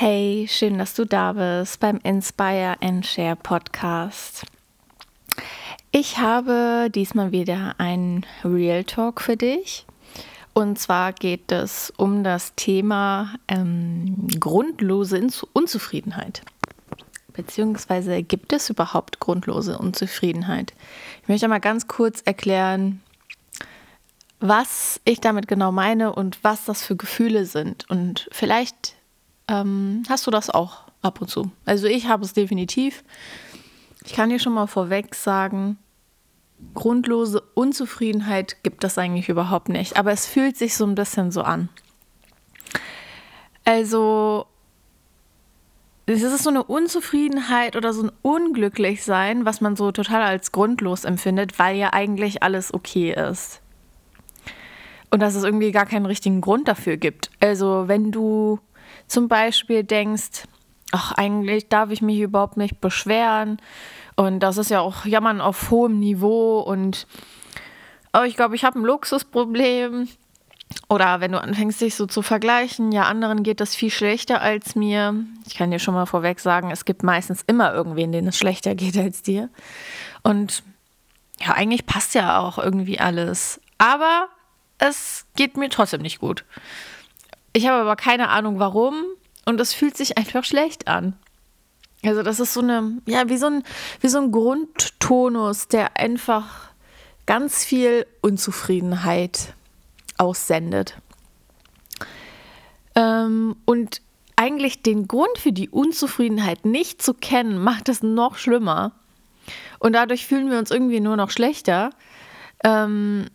Hey, schön, dass du da bist beim Inspire and Share Podcast. Ich habe diesmal wieder einen Real Talk für dich. Und zwar geht es um das Thema ähm, grundlose Unzufriedenheit. Beziehungsweise gibt es überhaupt grundlose Unzufriedenheit? Ich möchte mal ganz kurz erklären, was ich damit genau meine und was das für Gefühle sind. Und vielleicht ähm, hast du das auch ab und zu. Also ich habe es definitiv. Ich kann dir schon mal vorweg sagen, grundlose Unzufriedenheit gibt es eigentlich überhaupt nicht. Aber es fühlt sich so ein bisschen so an. Also es ist so eine Unzufriedenheit oder so ein Unglücklichsein, was man so total als grundlos empfindet, weil ja eigentlich alles okay ist. Und dass es irgendwie gar keinen richtigen Grund dafür gibt. Also wenn du zum Beispiel denkst, ach, eigentlich darf ich mich überhaupt nicht beschweren. Und das ist ja auch Jammern auf hohem Niveau. Und oh, ich glaube, ich habe ein Luxusproblem. Oder wenn du anfängst, dich so zu vergleichen, ja, anderen geht das viel schlechter als mir. Ich kann dir schon mal vorweg sagen, es gibt meistens immer irgendwen, denen es schlechter geht als dir. Und ja, eigentlich passt ja auch irgendwie alles. Aber es geht mir trotzdem nicht gut. Ich habe aber keine Ahnung warum und es fühlt sich einfach schlecht an. Also das ist so eine, ja, wie so ein, wie so ein Grundtonus, der einfach ganz viel Unzufriedenheit aussendet. Ähm, und eigentlich den Grund für die Unzufriedenheit nicht zu kennen, macht es noch schlimmer. Und dadurch fühlen wir uns irgendwie nur noch schlechter. Ähm,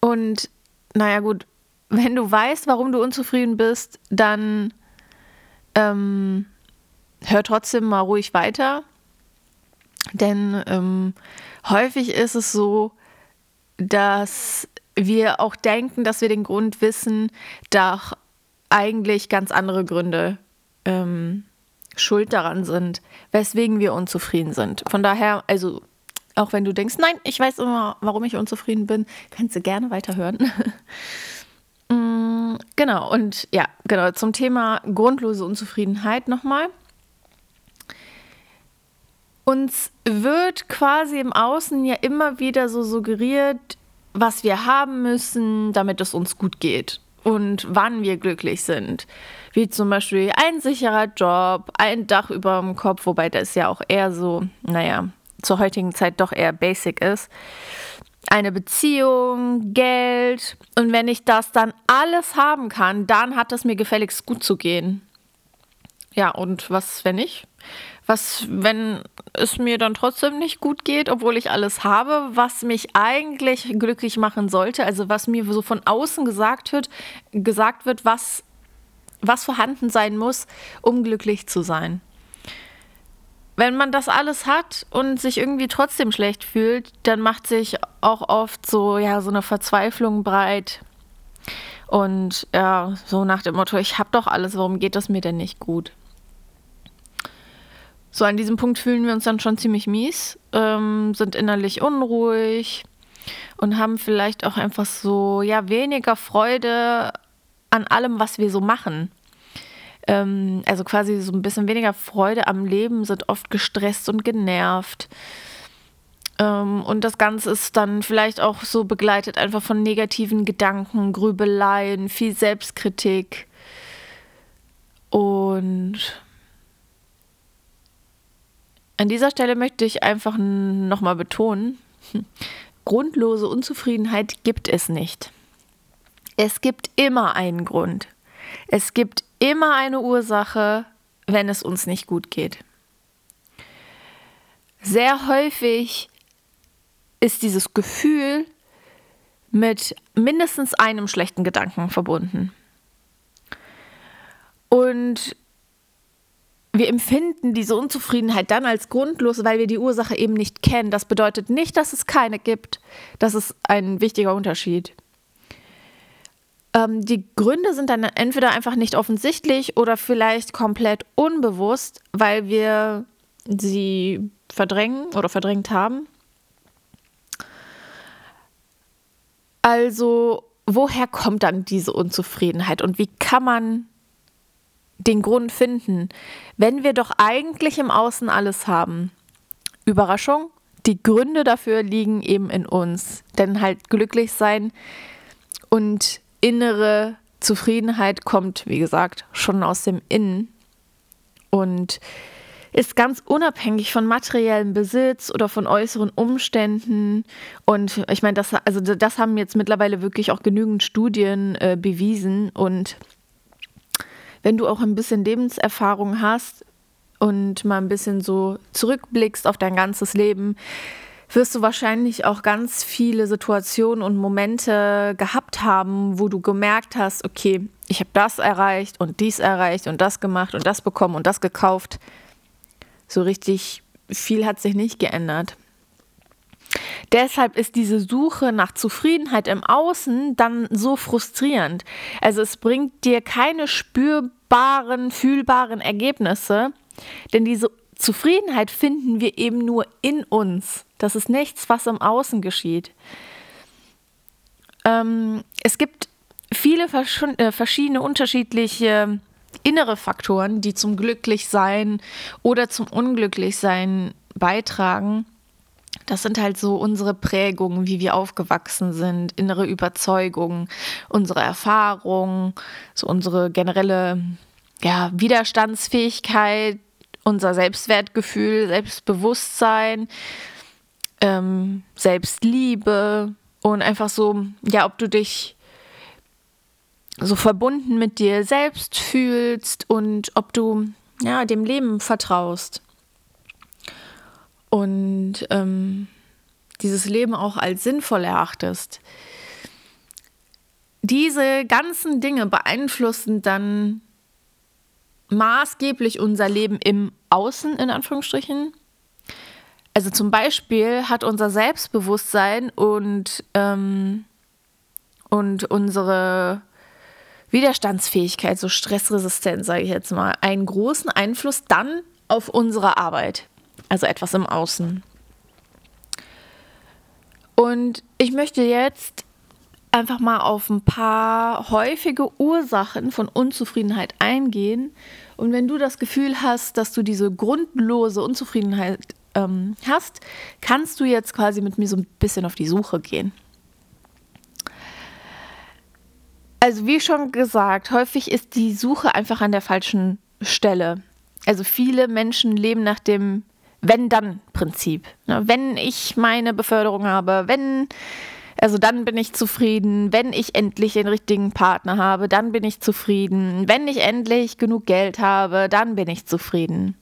und naja gut, wenn du weißt, warum du unzufrieden bist, dann ähm, hör trotzdem mal ruhig weiter. Denn ähm, häufig ist es so, dass wir auch denken, dass wir den Grund wissen, doch eigentlich ganz andere Gründe ähm, schuld daran sind, weswegen wir unzufrieden sind. Von daher, also auch wenn du denkst, nein, ich weiß immer, warum ich unzufrieden bin, kannst du gerne weiterhören. mm, genau, und ja, genau, zum Thema grundlose Unzufriedenheit nochmal. Uns wird quasi im Außen ja immer wieder so suggeriert, was wir haben müssen, damit es uns gut geht und wann wir glücklich sind. Wie zum Beispiel ein sicherer Job, ein Dach über dem Kopf, wobei das ja auch eher so, naja, zur heutigen Zeit doch eher basic ist. Eine Beziehung, Geld. Und wenn ich das dann alles haben kann, dann hat es mir gefälligst gut zu gehen. Ja, und was, wenn ich? Was, wenn es mir dann trotzdem nicht gut geht, obwohl ich alles habe, was mich eigentlich glücklich machen sollte, also was mir so von außen gesagt wird, gesagt wird, was, was vorhanden sein muss, um glücklich zu sein wenn man das alles hat und sich irgendwie trotzdem schlecht fühlt, dann macht sich auch oft so, ja, so eine Verzweiflung breit. Und ja, so nach dem Motto, ich habe doch alles, warum geht das mir denn nicht gut? So an diesem Punkt fühlen wir uns dann schon ziemlich mies, ähm, sind innerlich unruhig und haben vielleicht auch einfach so, ja, weniger Freude an allem, was wir so machen ähm, also quasi so ein bisschen weniger Freude am Leben, sind oft gestresst und genervt. Ähm, und das Ganze ist dann vielleicht auch so begleitet einfach von negativen Gedanken, Grübeleien, viel Selbstkritik. Und an dieser Stelle möchte ich einfach nochmal betonen, grundlose Unzufriedenheit gibt es nicht. Es gibt immer einen Grund. Es gibt immer eine Ursache, wenn es uns nicht gut geht. Sehr häufig ist dieses Gefühl mit mindestens einem schlechten Gedanken verbunden. Und wir empfinden diese Unzufriedenheit dann als grundlos, weil wir die Ursache eben nicht kennen. Das bedeutet nicht, dass es keine gibt. Das ist ein wichtiger Unterschied. Ähm, die Gründe sind dann entweder einfach nicht offensichtlich oder vielleicht komplett unbewusst, weil wir sie verdrängen oder verdrängt haben. Also woher kommt dann diese Unzufriedenheit und wie kann man den Grund finden, wenn wir doch eigentlich im Außen alles haben? Überraschung, die Gründe dafür liegen eben in uns. Denn halt glücklich sein und innere Zufriedenheit kommt, wie gesagt, schon aus dem Innen und ist ganz unabhängig von materiellem Besitz oder von äußeren Umständen. Und ich meine, das, also das haben jetzt mittlerweile wirklich auch genügend Studien äh, bewiesen. Und wenn du auch ein bisschen Lebenserfahrung hast und mal ein bisschen so zurückblickst auf dein ganzes Leben, wirst du wahrscheinlich auch ganz viele Situationen und Momente gehabt haben, wo du gemerkt hast, okay, ich habe das erreicht und dies erreicht und das gemacht und das bekommen und das gekauft. So richtig viel hat sich nicht geändert. Deshalb ist diese Suche nach Zufriedenheit im Außen dann so frustrierend. Also es bringt dir keine spürbaren, fühlbaren Ergebnisse, denn diese Zufriedenheit finden wir eben nur in uns. Das ist nichts, was im Außen geschieht. Ähm, es gibt viele äh, verschiedene unterschiedliche innere Faktoren, die zum Glücklichsein oder zum Unglücklichsein beitragen. Das sind halt so unsere Prägungen, wie wir aufgewachsen sind, innere Überzeugungen, unsere Erfahrungen, so unsere generelle ja, Widerstandsfähigkeit, unser Selbstwertgefühl, Selbstbewusstsein, ähm, Selbstliebe und einfach so, ja, ob du dich so verbunden mit dir selbst fühlst und ob du ja dem Leben vertraust und ähm, dieses Leben auch als sinnvoll erachtest. Diese ganzen Dinge beeinflussen dann maßgeblich unser Leben im Außen, in Anführungsstrichen. Also zum Beispiel hat unser Selbstbewusstsein und, ähm, und unsere Widerstandsfähigkeit, so Stressresistenz, sage ich jetzt mal, einen großen Einfluss dann auf unsere Arbeit, also etwas im Außen. Und ich möchte jetzt einfach mal auf ein paar häufige Ursachen von Unzufriedenheit eingehen. Und wenn du das Gefühl hast, dass du diese grundlose Unzufriedenheit ähm, hast, kannst du jetzt quasi mit mir so ein bisschen auf die Suche gehen. Also wie schon gesagt, häufig ist die Suche einfach an der falschen Stelle. Also viele Menschen leben nach dem Wenn-Dann-Prinzip. Ne, wenn ich meine Beförderung habe, wenn, also dann bin ich zufrieden. Wenn ich endlich den richtigen Partner habe, dann bin ich zufrieden. Wenn ich endlich genug Geld habe, dann bin ich zufrieden.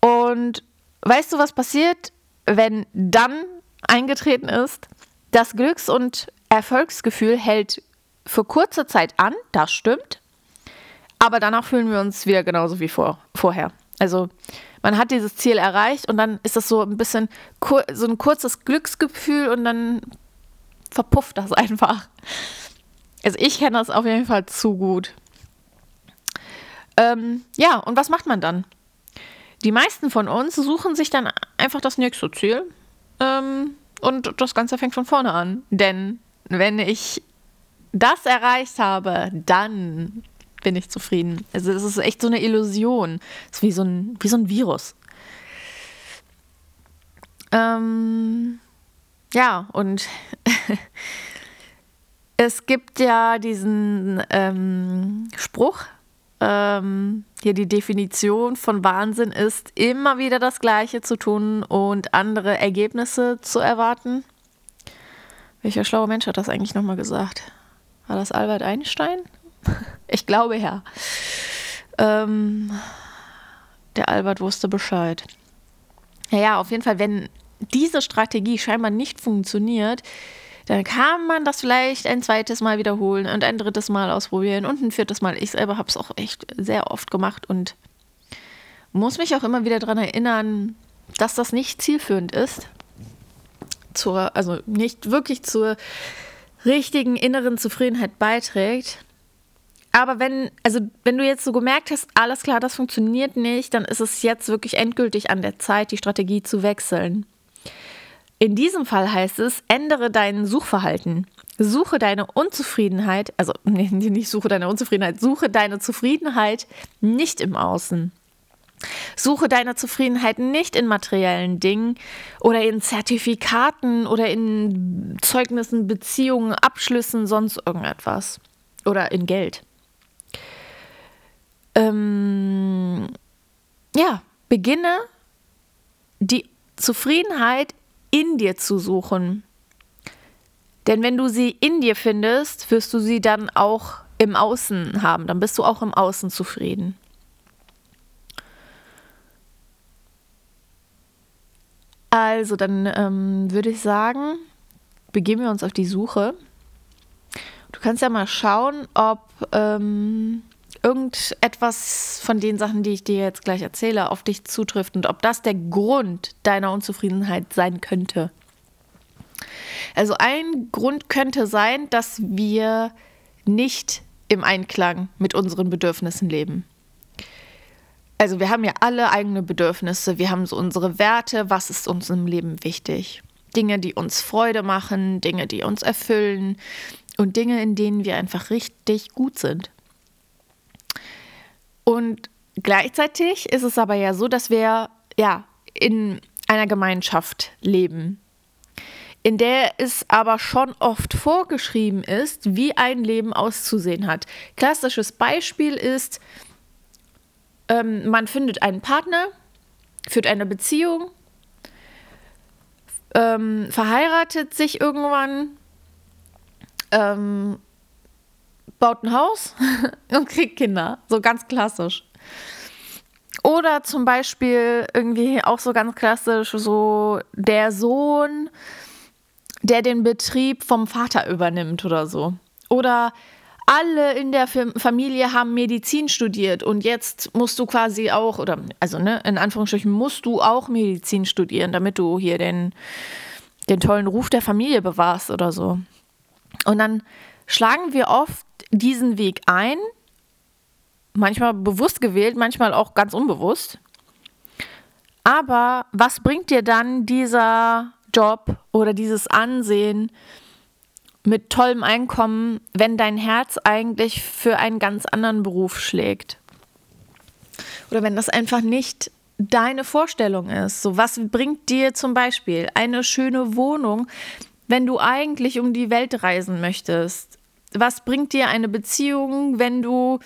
Und weißt du, was passiert, wenn dann eingetreten ist? Das Glücks- und Erfolgsgefühl hält für kurze Zeit an, das stimmt. Aber danach fühlen wir uns wieder genauso wie vor, vorher. Also man hat dieses Ziel erreicht und dann ist das so ein bisschen so ein kurzes Glücksgefühl und dann verpufft das einfach. Also ich kenne das auf jeden Fall zu gut. Ähm, ja, und was macht man dann? Die meisten von uns suchen sich dann einfach das nächste Ziel ähm, und das Ganze fängt von vorne an. Denn wenn ich das erreicht habe, dann bin ich zufrieden. Also das ist echt so eine Illusion. Das ist wie so ein, wie so ein Virus. Ähm, ja, und es gibt ja diesen ähm, Spruch, ähm, hier die Definition von Wahnsinn ist, immer wieder das Gleiche zu tun und andere Ergebnisse zu erwarten. Welcher schlaue Mensch hat das eigentlich nochmal gesagt? War das Albert Einstein? Ich glaube ja. Ähm, der Albert wusste Bescheid. Naja, auf jeden Fall, wenn diese Strategie scheinbar nicht funktioniert, dann kann man das vielleicht ein zweites Mal wiederholen und ein drittes Mal ausprobieren und ein viertes Mal. Ich selber habe es auch echt sehr oft gemacht und muss mich auch immer wieder daran erinnern, dass das nicht zielführend ist zur, also nicht wirklich zur richtigen inneren Zufriedenheit beiträgt. Aber wenn, also wenn du jetzt so gemerkt hast, alles klar, das funktioniert nicht, dann ist es jetzt wirklich endgültig an der Zeit, die Strategie zu wechseln. In diesem Fall heißt es, ändere dein Suchverhalten. Suche deine Unzufriedenheit, also nicht suche deine Unzufriedenheit, suche deine Zufriedenheit nicht im Außen. Suche deine Zufriedenheit nicht in materiellen Dingen oder in Zertifikaten oder in Zeugnissen, Beziehungen, Abschlüssen, sonst irgendetwas. Oder in Geld. Ähm, ja, beginne die Zufriedenheit in dir zu suchen. Denn wenn du sie in dir findest, wirst du sie dann auch im Außen haben. Dann bist du auch im Außen zufrieden. Also, dann ähm, würde ich sagen, begeben wir uns auf die Suche. Du kannst ja mal schauen, ob ähm, irgendetwas von den Sachen, die ich dir jetzt gleich erzähle, auf dich zutrifft und ob das der Grund deiner Unzufriedenheit sein könnte. Also ein Grund könnte sein, dass wir nicht im Einklang mit unseren Bedürfnissen leben. Also wir haben ja alle eigene Bedürfnisse, wir haben so unsere Werte, was ist uns im Leben wichtig. Dinge, die uns Freude machen, Dinge, die uns erfüllen und Dinge, in denen wir einfach richtig gut sind. Und gleichzeitig ist es aber ja so, dass wir ja in einer Gemeinschaft leben, in der es aber schon oft vorgeschrieben ist, wie ein Leben auszusehen hat. Klassisches Beispiel ist, ähm, man findet einen Partner, führt eine Beziehung, ähm, verheiratet sich irgendwann, ähm, baut ein Haus und kriegt Kinder. So ganz klassisch. Oder zum Beispiel irgendwie auch so ganz klassisch, so der Sohn, der den Betrieb vom Vater übernimmt oder so. Oder alle in der Familie haben Medizin studiert und jetzt musst du quasi auch, oder also ne, in Anführungsstrichen musst du auch Medizin studieren, damit du hier den, den tollen Ruf der Familie bewahrst oder so. Und dann schlagen wir oft diesen Weg ein, manchmal bewusst gewählt, manchmal auch ganz unbewusst. Aber was bringt dir dann dieser Job oder dieses Ansehen mit tollem Einkommen, wenn dein Herz eigentlich für einen ganz anderen Beruf schlägt? Oder wenn das einfach nicht deine Vorstellung ist. So, was bringt dir zum Beispiel eine schöne Wohnung, wenn du eigentlich um die Welt reisen möchtest? Was bringt dir eine Beziehung, wenn du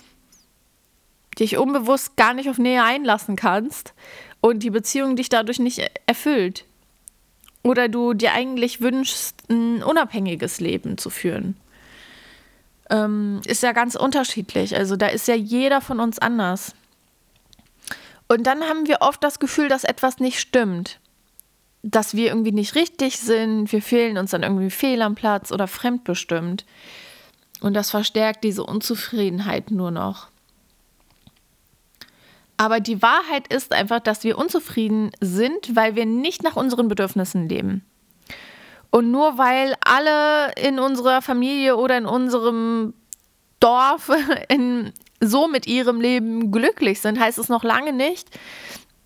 dich unbewusst gar nicht auf Nähe einlassen kannst und die Beziehung dich dadurch nicht erfüllt? Oder du dir eigentlich wünschst, ein unabhängiges Leben zu führen? Ähm, ist ja ganz unterschiedlich. Also da ist ja jeder von uns anders. Und dann haben wir oft das Gefühl, dass etwas nicht stimmt. Dass wir irgendwie nicht richtig sind, wir fehlen uns dann irgendwie fehl am Platz oder fremdbestimmt. Und das verstärkt diese Unzufriedenheit nur noch. Aber die Wahrheit ist einfach, dass wir unzufrieden sind, weil wir nicht nach unseren Bedürfnissen leben. Und nur weil alle in unserer Familie oder in unserem Dorf in, so mit ihrem Leben glücklich sind, heißt es noch lange nicht,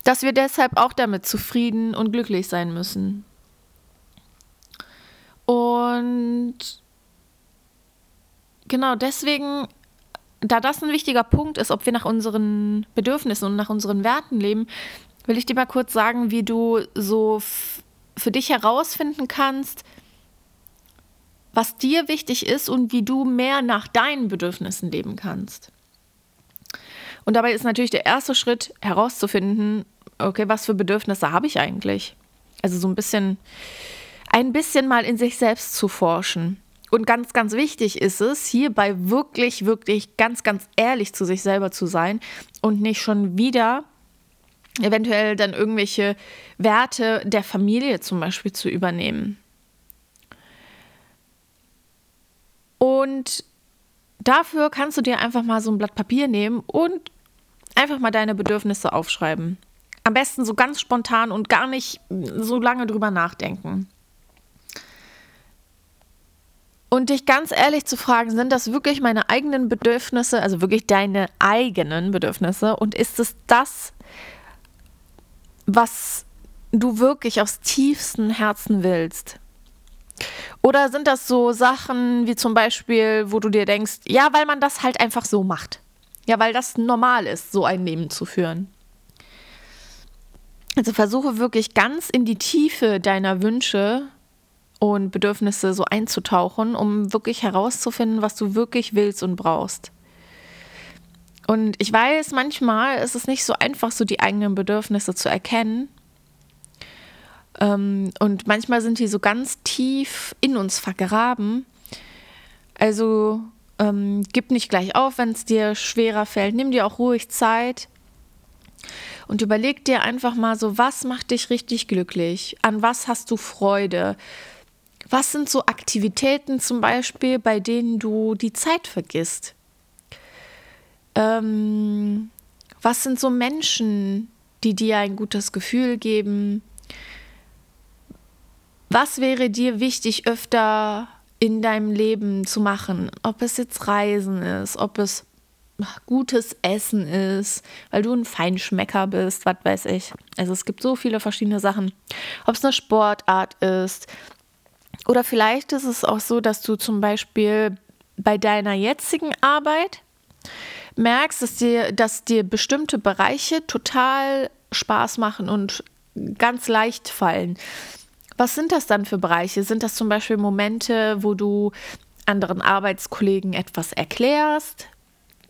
dass wir deshalb auch damit zufrieden und glücklich sein müssen. Und genau deswegen, da das ein wichtiger Punkt ist, ob wir nach unseren Bedürfnissen und nach unseren Werten leben, will ich dir mal kurz sagen, wie du so für dich herausfinden kannst, was dir wichtig ist und wie du mehr nach deinen Bedürfnissen leben kannst. Und dabei ist natürlich der erste Schritt herauszufinden, okay, was für Bedürfnisse habe ich eigentlich? Also so ein bisschen, ein bisschen mal in sich selbst zu forschen. Und ganz, ganz wichtig ist es, hierbei wirklich, wirklich ganz, ganz ehrlich zu sich selber zu sein und nicht schon wieder eventuell dann irgendwelche Werte der Familie zum Beispiel zu übernehmen. Und dafür kannst du dir einfach mal so ein Blatt Papier nehmen und einfach mal deine Bedürfnisse aufschreiben. Am besten so ganz spontan und gar nicht so lange drüber nachdenken und dich ganz ehrlich zu fragen, sind das wirklich meine eigenen Bedürfnisse, also wirklich deine eigenen Bedürfnisse und ist es das, was du wirklich aus tiefstem Herzen willst? Oder sind das so Sachen wie zum Beispiel, wo du dir denkst, ja, weil man das halt einfach so macht. Ja, weil das normal ist, so ein Leben zu führen. Also versuche wirklich ganz in die Tiefe deiner Wünsche und Bedürfnisse so einzutauchen, um wirklich herauszufinden, was du wirklich willst und brauchst. Und ich weiß, manchmal ist es nicht so einfach, so die eigenen Bedürfnisse zu erkennen. Ähm, und manchmal sind die so ganz tief in uns vergraben. Also ähm, gib nicht gleich auf, wenn es dir schwerer fällt. Nimm dir auch ruhig Zeit und überleg dir einfach mal so, was macht dich richtig glücklich? An was hast du Freude? Was sind so Aktivitäten zum Beispiel, bei denen du die Zeit vergisst? Ähm, was sind so Menschen, die dir ein gutes Gefühl geben? Was wäre dir wichtig, öfter in deinem Leben zu machen? Ob es jetzt Reisen ist, ob es gutes Essen ist, weil du ein Feinschmecker bist, was weiß ich. Also es gibt so viele verschiedene Sachen. Ob es eine Sportart ist. Oder vielleicht ist es auch so, dass du zum Beispiel bei deiner jetzigen Arbeit merkst, dass dir, dass dir bestimmte Bereiche total Spaß machen und ganz leicht fallen. Was sind das dann für Bereiche? Sind das zum Beispiel Momente, wo du anderen Arbeitskollegen etwas erklärst?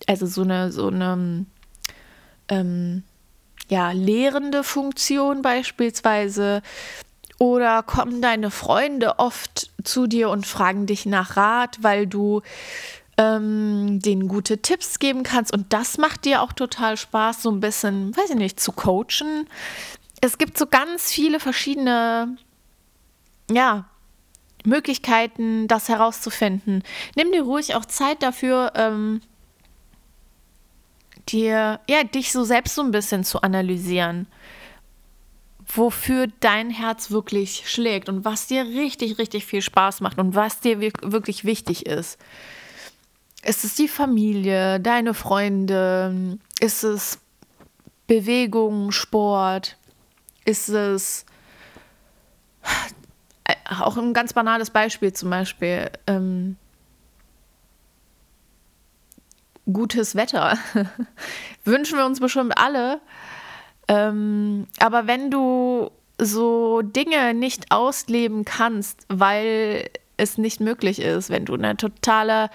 Also so eine, so eine ähm, ja, lehrende Funktion beispielsweise. Oder kommen deine Freunde oft zu dir und fragen dich nach Rat, weil du ähm, denen gute Tipps geben kannst. Und das macht dir auch total Spaß, so ein bisschen, weiß ich nicht, zu coachen. Es gibt so ganz viele verschiedene, ja, Möglichkeiten, das herauszufinden. Nimm dir ruhig auch Zeit dafür, ähm, dir, ja, dich so selbst so ein bisschen zu analysieren. Wofür dein Herz wirklich schlägt und was dir richtig, richtig viel Spaß macht und was dir wirklich wichtig ist. Ist es die Familie, deine Freunde? Ist es Bewegung, Sport? Ist es äh, auch ein ganz banales Beispiel zum Beispiel ähm, gutes Wetter. Wünschen wir uns bestimmt alle. Ähm, aber wenn du so Dinge nicht ausleben kannst, weil es nicht möglich ist, wenn du eine totale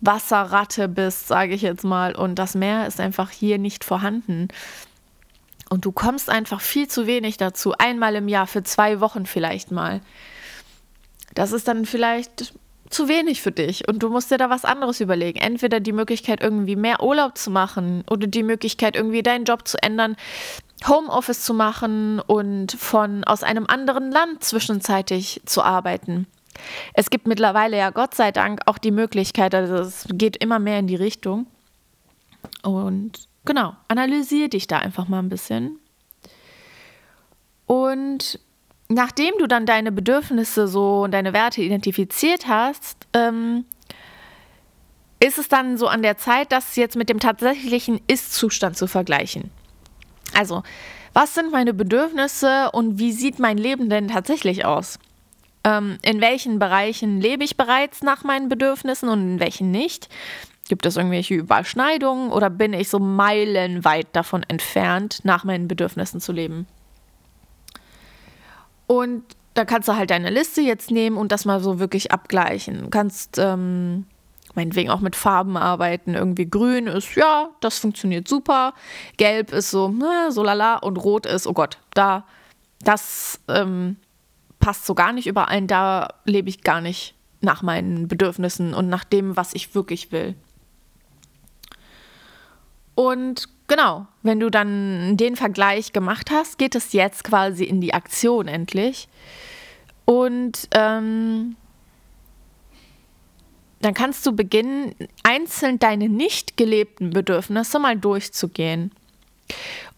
Wasserratte bist, sage ich jetzt mal, und das Meer ist einfach hier nicht vorhanden. Und du kommst einfach viel zu wenig dazu, einmal im Jahr für zwei Wochen vielleicht mal. Das ist dann vielleicht zu wenig für dich und du musst dir da was anderes überlegen. Entweder die Möglichkeit, irgendwie mehr Urlaub zu machen oder die Möglichkeit, irgendwie deinen Job zu ändern, Homeoffice zu machen und von aus einem anderen Land zwischenzeitig zu arbeiten. Es gibt mittlerweile ja Gott sei Dank auch die Möglichkeit, also es geht immer mehr in die Richtung. Und genau, analysiere dich da einfach mal ein bisschen. Und nachdem du dann deine Bedürfnisse so und deine Werte identifiziert hast, ähm, ist es dann so an der Zeit, das jetzt mit dem tatsächlichen Ist-Zustand zu vergleichen. Also, was sind meine Bedürfnisse und wie sieht mein Leben denn tatsächlich aus? ähm, in welchen Bereichen lebe ich bereits nach meinen Bedürfnissen und in welchen nicht. Gibt es irgendwelche Überschneidungen oder bin ich so meilenweit davon entfernt, nach meinen Bedürfnissen zu leben? Und da kannst du halt deine Liste jetzt nehmen und das mal so wirklich abgleichen. Du kannst ähm, meinetwegen auch mit Farben arbeiten. Irgendwie grün ist, ja, das funktioniert super. Gelb ist so, na, so lala. Und rot ist, oh Gott, da, das ähm, passt so gar nicht überein, da lebe ich gar nicht nach meinen Bedürfnissen und nach dem, was ich wirklich will. Und genau, wenn du dann den Vergleich gemacht hast, geht es jetzt quasi in die Aktion endlich. Und ähm, dann kannst du beginnen, einzeln deine nicht gelebten Bedürfnisse mal durchzugehen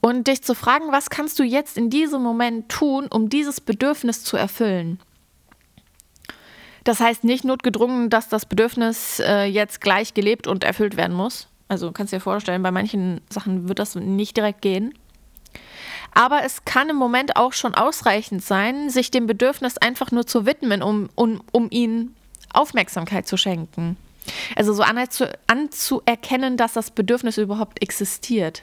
und dich zu fragen, was kannst du jetzt in diesem Moment tun, um dieses Bedürfnis zu erfüllen. Das heißt nicht notgedrungen, dass das Bedürfnis äh, jetzt gleich gelebt und erfüllt werden muss. Also kannst dir vorstellen, bei manchen Sachen wird das nicht direkt gehen. Aber es kann im Moment auch schon ausreichend sein, sich dem Bedürfnis einfach nur zu widmen, um, um, um ihnen Aufmerksamkeit zu schenken. Also so anzu, anzuerkennen, dass das Bedürfnis überhaupt existiert.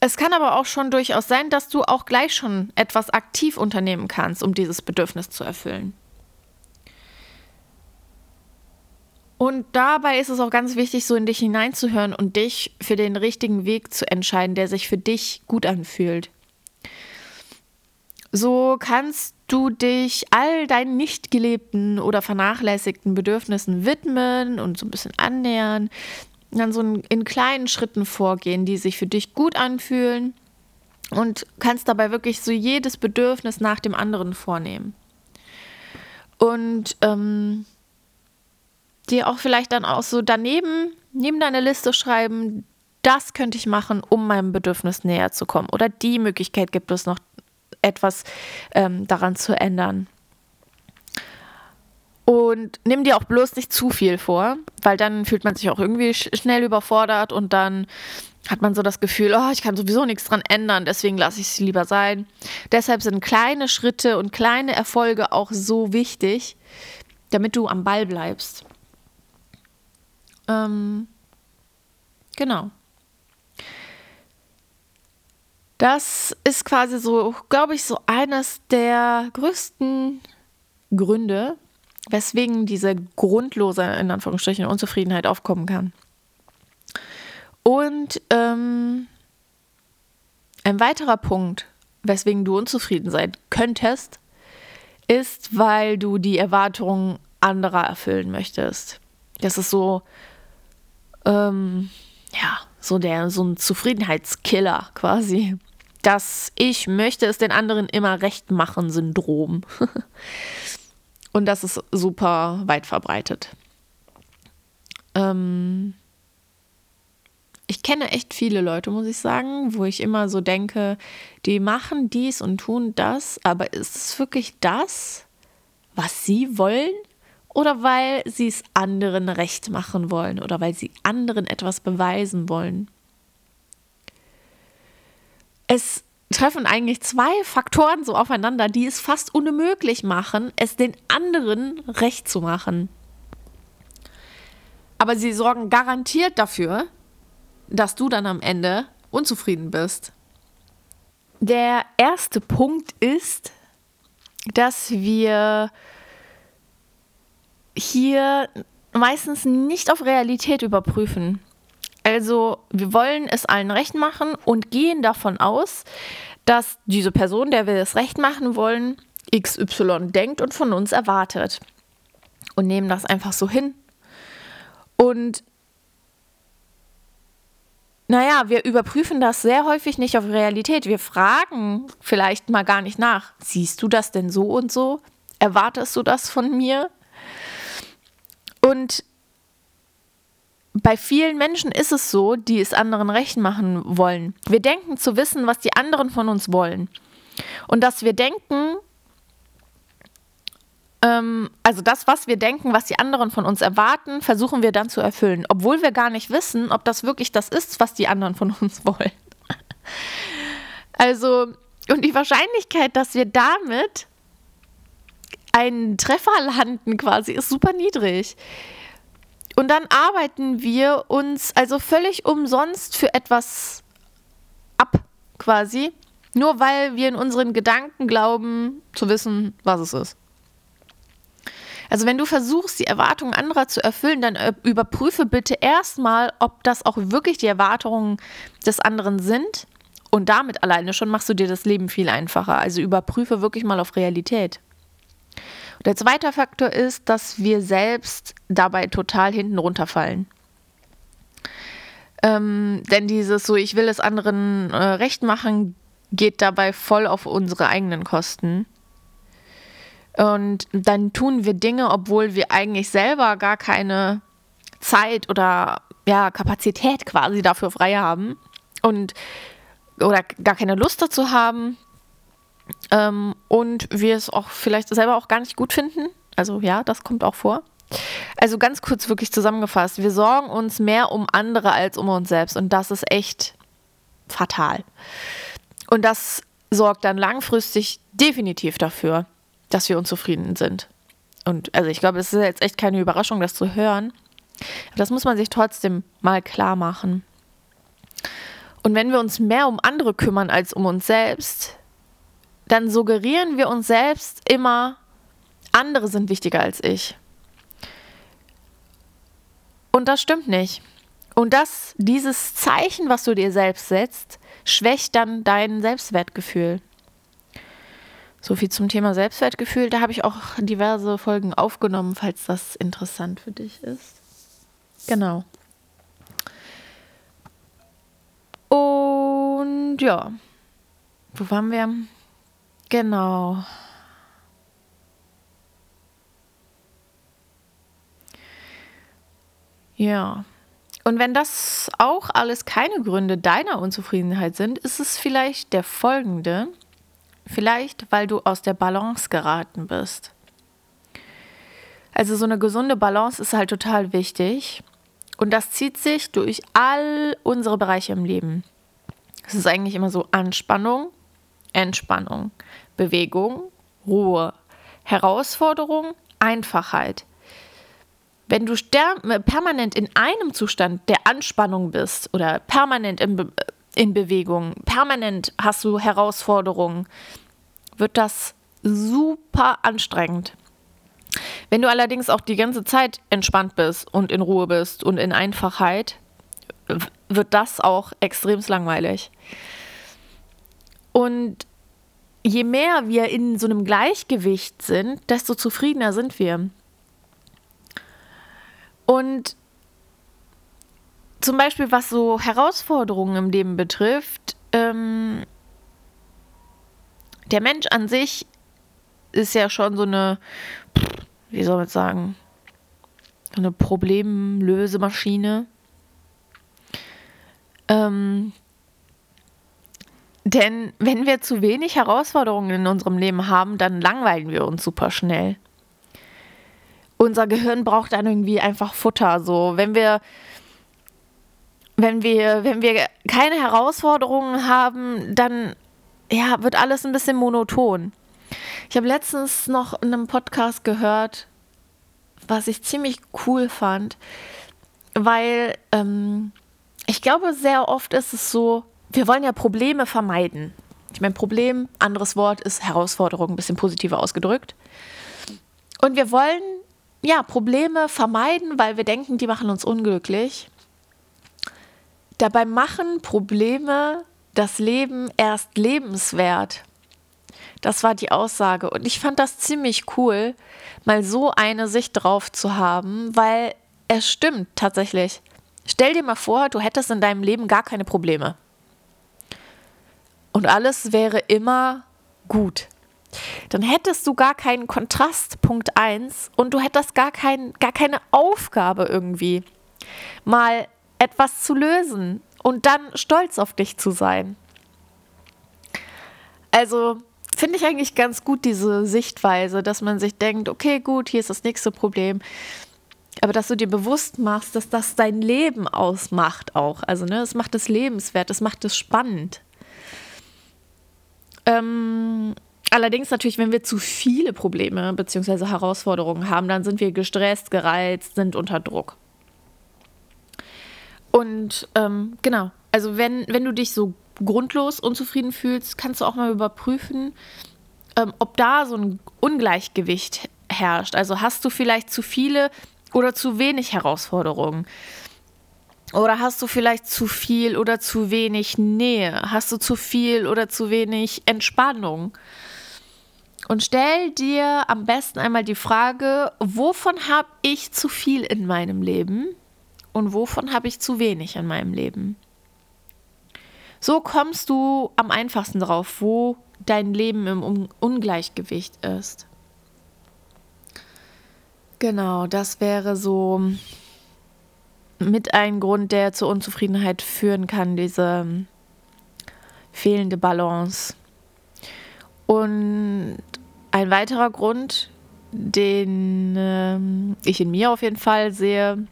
Es kann aber auch schon durchaus sein, dass du auch gleich schon etwas aktiv unternehmen kannst, um dieses Bedürfnis zu erfüllen. Und dabei ist es auch ganz wichtig, so in dich hineinzuhören und dich für den richtigen Weg zu entscheiden, der sich für dich gut anfühlt. So kannst du dich all deinen nicht gelebten oder vernachlässigten Bedürfnissen widmen und so ein bisschen annähern, dann so in kleinen Schritten vorgehen, die sich für dich gut anfühlen und kannst dabei wirklich so jedes Bedürfnis nach dem anderen vornehmen. Und ähm, dir auch vielleicht dann auch so daneben, neben deine Liste schreiben, das könnte ich machen, um meinem Bedürfnis näher zu kommen. Oder die Möglichkeit gibt es noch, etwas ähm, daran zu ändern. Und nimm dir auch bloß nicht zu viel vor, weil dann fühlt man sich auch irgendwie sch schnell überfordert und dann hat man so das Gefühl, oh, ich kann sowieso nichts dran ändern, deswegen lasse ich es lieber sein. Deshalb sind kleine Schritte und kleine Erfolge auch so wichtig, damit du am Ball bleibst. Ähm, genau. Das ist quasi so, glaube ich, so eines der größten Gründe, weswegen diese grundlose, in Anführungsstrichen, Unzufriedenheit aufkommen kann. Und ähm, ein weiterer Punkt, weswegen du unzufrieden sein könntest, ist, weil du die Erwartungen anderer erfüllen möchtest. Das ist so, ähm, ja, so der, so ein Zufriedenheitskiller quasi. Das Ich möchte es den anderen immer recht machen Syndrom. Und das ist super weit verbreitet. Ähm ich kenne echt viele Leute, muss ich sagen, wo ich immer so denke, die machen dies und tun das, aber ist es wirklich das, was sie wollen? Oder weil sie es anderen recht machen wollen oder weil sie anderen etwas beweisen wollen? Es treffen eigentlich zwei Faktoren so aufeinander, die es fast unmöglich machen, es den anderen recht zu machen. Aber sie sorgen garantiert dafür, dass du dann am Ende unzufrieden bist. Der erste Punkt ist, dass wir hier meistens nicht auf Realität überprüfen. Also wir wollen es allen recht machen und gehen davon aus, dass diese Person, der wir es recht machen wollen, XY denkt und von uns erwartet. Und nehmen das einfach so hin. Und naja, wir überprüfen das sehr häufig nicht auf Realität. Wir fragen vielleicht mal gar nicht nach. Siehst du das denn so und so? Erwartest du das von mir? Und bei vielen Menschen ist es so, die es anderen recht machen wollen. Wir denken zu wissen, was die anderen von uns wollen. Und dass wir denken, ähm, also das, was wir denken, was die anderen von uns erwarten, versuchen wir dann zu erfüllen, obwohl wir gar nicht wissen, ob das wirklich das ist, was die anderen von uns wollen. also, und die Wahrscheinlichkeit, dass wir damit einen Treffer landen quasi, ist super niedrig. Und dann arbeiten wir uns also völlig umsonst für etwas ab, quasi, nur weil wir in unseren Gedanken glauben zu wissen, was es ist. Also wenn du versuchst, die Erwartungen anderer zu erfüllen, dann äh, überprüfe bitte erstmal, ob das auch wirklich die Erwartungen des anderen sind. Und damit alleine schon machst du dir das Leben viel einfacher. Also überprüfe wirklich mal auf Realität. Der zweite Faktor ist, dass wir selbst dabei total hinten runterfallen. Ähm, denn dieses so, ich will es anderen äh, recht machen, geht dabei voll auf unsere eigenen Kosten. Und dann tun wir Dinge, obwohl wir eigentlich selber gar keine Zeit oder ja, Kapazität quasi dafür frei haben und oder gar keine Lust dazu haben ähm, und wir es auch vielleicht selber auch gar nicht gut finden. Also ja, das kommt auch vor. Also ganz kurz wirklich zusammengefasst, wir sorgen uns mehr um andere als um uns selbst und das ist echt fatal. Und das sorgt dann langfristig definitiv dafür, dass wir unzufrieden sind. Und also ich glaube, es ist jetzt echt keine Überraschung, das zu hören. Aber das muss man sich trotzdem mal klar machen. Und wenn wir uns mehr um andere kümmern als um uns selbst, dann suggerieren wir uns selbst immer, andere sind wichtiger als ich. Und das stimmt nicht. Und das, dieses Zeichen, was du dir selbst setzt, schwächt dann dein Selbstwertgefühl. So viel zum Thema Selbstwertgefühl. Da habe ich auch diverse Folgen aufgenommen, falls das interessant für dich ist. Genau. Und ja, wo waren wir? Genau. Ja. Und wenn das auch alles keine Gründe deiner Unzufriedenheit sind, ist es vielleicht der folgende. Vielleicht, weil du aus der Balance geraten bist. Also so eine gesunde Balance ist halt total wichtig. Und das zieht sich durch all unsere Bereiche im Leben. Es ist eigentlich immer so Anspannung, Entspannung, Bewegung, Ruhe, Herausforderung, Einfachheit. Wenn du permanent in einem Zustand der Anspannung bist oder permanent in, Be in Bewegung, permanent hast du Herausforderungen, wird das super anstrengend. Wenn du allerdings auch die ganze Zeit entspannt bist und in Ruhe bist und in Einfachheit, wird das auch extrem langweilig. Und je mehr wir in so einem Gleichgewicht sind, desto zufriedener sind wir. Und zum Beispiel, was so Herausforderungen im Leben betrifft, ähm, der Mensch an sich ist ja schon so eine wie soll man sagen, eine Problemlösemaschine. Ähm, denn wenn wir zu wenig Herausforderungen in unserem Leben haben, dann langweilen wir uns super schnell. Unser Gehirn braucht dann irgendwie einfach Futter. So, wenn wir, wenn wir, wenn wir keine Herausforderungen haben, dann ja, wird alles ein bisschen monoton. Ich habe letztens noch in einem Podcast gehört, was ich ziemlich cool fand, weil ähm, ich glaube, sehr oft ist es so, wir wollen ja Probleme vermeiden. Ich meine, Problem, anderes Wort ist Herausforderung, ein bisschen positiver ausgedrückt. Und wir wollen ja Probleme vermeiden, weil wir denken, die machen uns unglücklich. Dabei machen Probleme das Leben erst lebenswert. Das war die Aussage. Und ich fand das ziemlich cool, mal so eine Sicht drauf zu haben, weil es stimmt tatsächlich. Stell dir mal vor, du hättest in deinem Leben gar keine Probleme. Und alles wäre immer gut. Dann hättest du gar keinen Kontrast, Punkt 1, und du hättest gar, kein, gar keine Aufgabe irgendwie, mal etwas zu lösen und dann stolz auf dich zu sein. Also, finde ich eigentlich ganz gut, diese Sichtweise, dass man sich denkt, okay, gut, hier ist das nächste Problem. Aber dass du dir bewusst machst, dass das dein Leben ausmacht auch. Also, ne, es macht es lebenswert, es macht es spannend. Ähm, allerdings natürlich, wenn wir zu viele Probleme bzw. Herausforderungen haben, dann sind wir gestresst, gereizt, sind unter Druck. Und ähm, genau, also wenn, wenn du dich so grundlos unzufrieden fühlst, kannst du auch mal überprüfen, ähm, ob da so ein Ungleichgewicht herrscht. Also hast du vielleicht zu viele oder zu wenig Herausforderungen? Oder hast du vielleicht zu viel oder zu wenig Nähe? Hast du zu viel oder zu wenig Entspannung? Und stell dir am besten einmal die Frage, wovon habe ich zu viel in meinem Leben und wovon habe ich zu wenig in meinem Leben? So kommst du am einfachsten drauf, wo dein Leben im Ungleichgewicht ist. Genau, das wäre so mit ein Grund, der zur Unzufriedenheit führen kann, diese fehlende Balance. Und ein weiterer Grund, den äh, ich in mir auf jeden Fall sehe,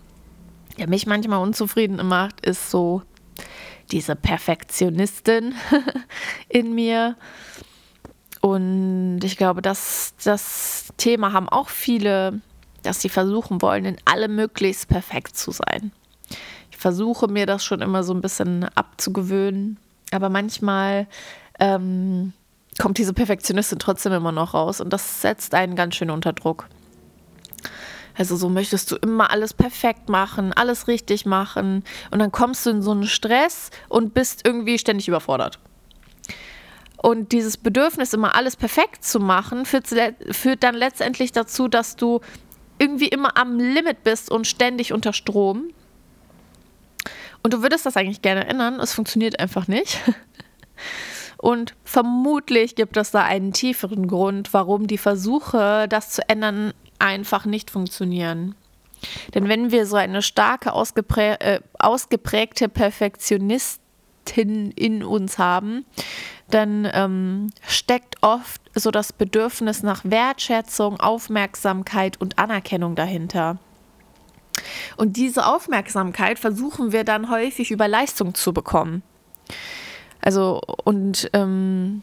der mich manchmal unzufrieden macht, ist so diese Perfektionistin in mir. Und ich glaube, dass das Thema haben auch viele, dass sie versuchen wollen, in allem möglichst perfekt zu sein. Ich versuche mir das schon immer so ein bisschen abzugewöhnen, aber manchmal ähm, kommt diese Perfektionistin trotzdem immer noch raus und das setzt einen ganz schön unter Druck. Also so möchtest du immer alles perfekt machen, alles richtig machen und dann kommst du in so einen Stress und bist irgendwie ständig überfordert. Und dieses Bedürfnis, immer alles perfekt zu machen, führt, führt dann letztendlich dazu, dass du irgendwie immer am Limit bist und ständig unter Strom. Und du würdest das eigentlich gerne ändern, es funktioniert einfach nicht. Und vermutlich gibt es da einen tieferen Grund, warum die Versuche, das zu ändern, einfach nicht funktionieren. Denn wenn wir so eine starke, ausgeprä äh, ausgeprägte Perfektionistin in uns haben, dann ähm, steckt oft so das Bedürfnis nach Wertschätzung, Aufmerksamkeit und Anerkennung dahinter. Und diese Aufmerksamkeit versuchen wir dann häufig über Leistung zu bekommen. Also, und ähm,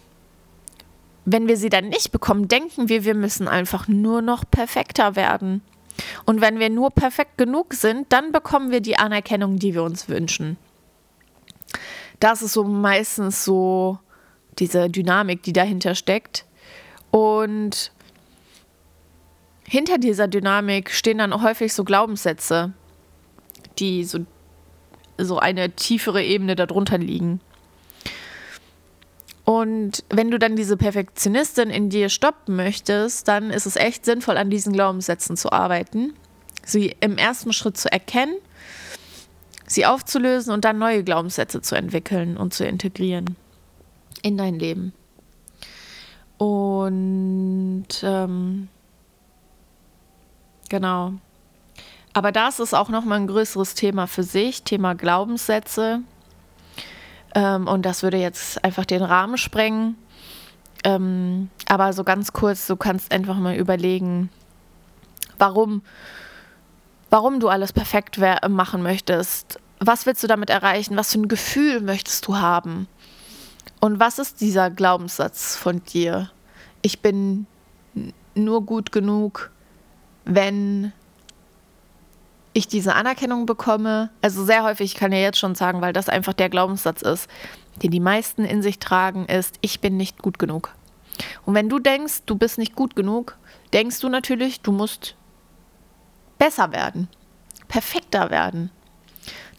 wenn wir sie dann nicht bekommen, denken wir, wir müssen einfach nur noch perfekter werden. Und wenn wir nur perfekt genug sind, dann bekommen wir die Anerkennung, die wir uns wünschen. Das ist so meistens so diese Dynamik, die dahinter steckt. Und hinter dieser Dynamik stehen dann häufig so Glaubenssätze, die so, so eine tiefere Ebene darunter liegen. Und wenn du dann diese Perfektionistin in dir stoppen möchtest, dann ist es echt sinnvoll, an diesen Glaubenssätzen zu arbeiten, sie im ersten Schritt zu erkennen, sie aufzulösen und dann neue Glaubenssätze zu entwickeln und zu integrieren in dein Leben. Und ähm, genau. Aber das ist auch nochmal ein größeres Thema für sich, Thema Glaubenssätze. Ähm, und das würde jetzt einfach den Rahmen sprengen. Ähm, aber so ganz kurz, du kannst einfach mal überlegen, warum, warum du alles perfekt machen möchtest. Was willst du damit erreichen? Was für ein Gefühl möchtest du haben? Und was ist dieser Glaubenssatz von dir? Ich bin nur gut genug, wenn ich diese Anerkennung bekomme. Also sehr häufig, ich kann ja jetzt schon sagen, weil das einfach der Glaubenssatz ist, den die meisten in sich tragen, ist, ich bin nicht gut genug. Und wenn du denkst, du bist nicht gut genug, denkst du natürlich, du musst besser werden, perfekter werden.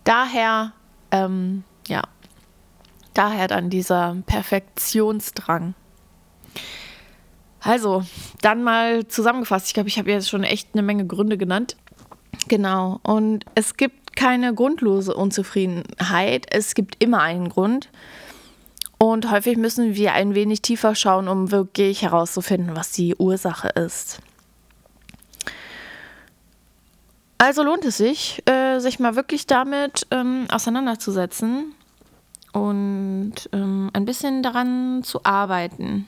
Daher, ähm, ja, daher dann dieser Perfektionsdrang. Also, dann mal zusammengefasst. Ich glaube, ich habe jetzt schon echt eine Menge Gründe genannt, Genau. Und es gibt keine grundlose Unzufriedenheit. Es gibt immer einen Grund. Und häufig müssen wir ein wenig tiefer schauen, um wirklich herauszufinden, was die Ursache ist. Also lohnt es sich, äh, sich mal wirklich damit ähm, auseinanderzusetzen und ähm, ein bisschen daran zu arbeiten.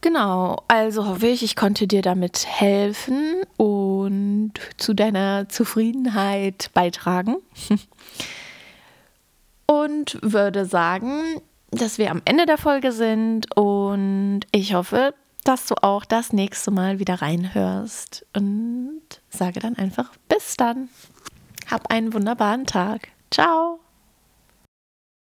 Genau, also hoffe ich, ich konnte dir damit helfen und zu deiner Zufriedenheit beitragen. Und würde sagen, dass wir am Ende der Folge sind und ich hoffe, dass du auch das nächste Mal wieder reinhörst und sage dann einfach bis dann. Hab einen wunderbaren Tag. Ciao.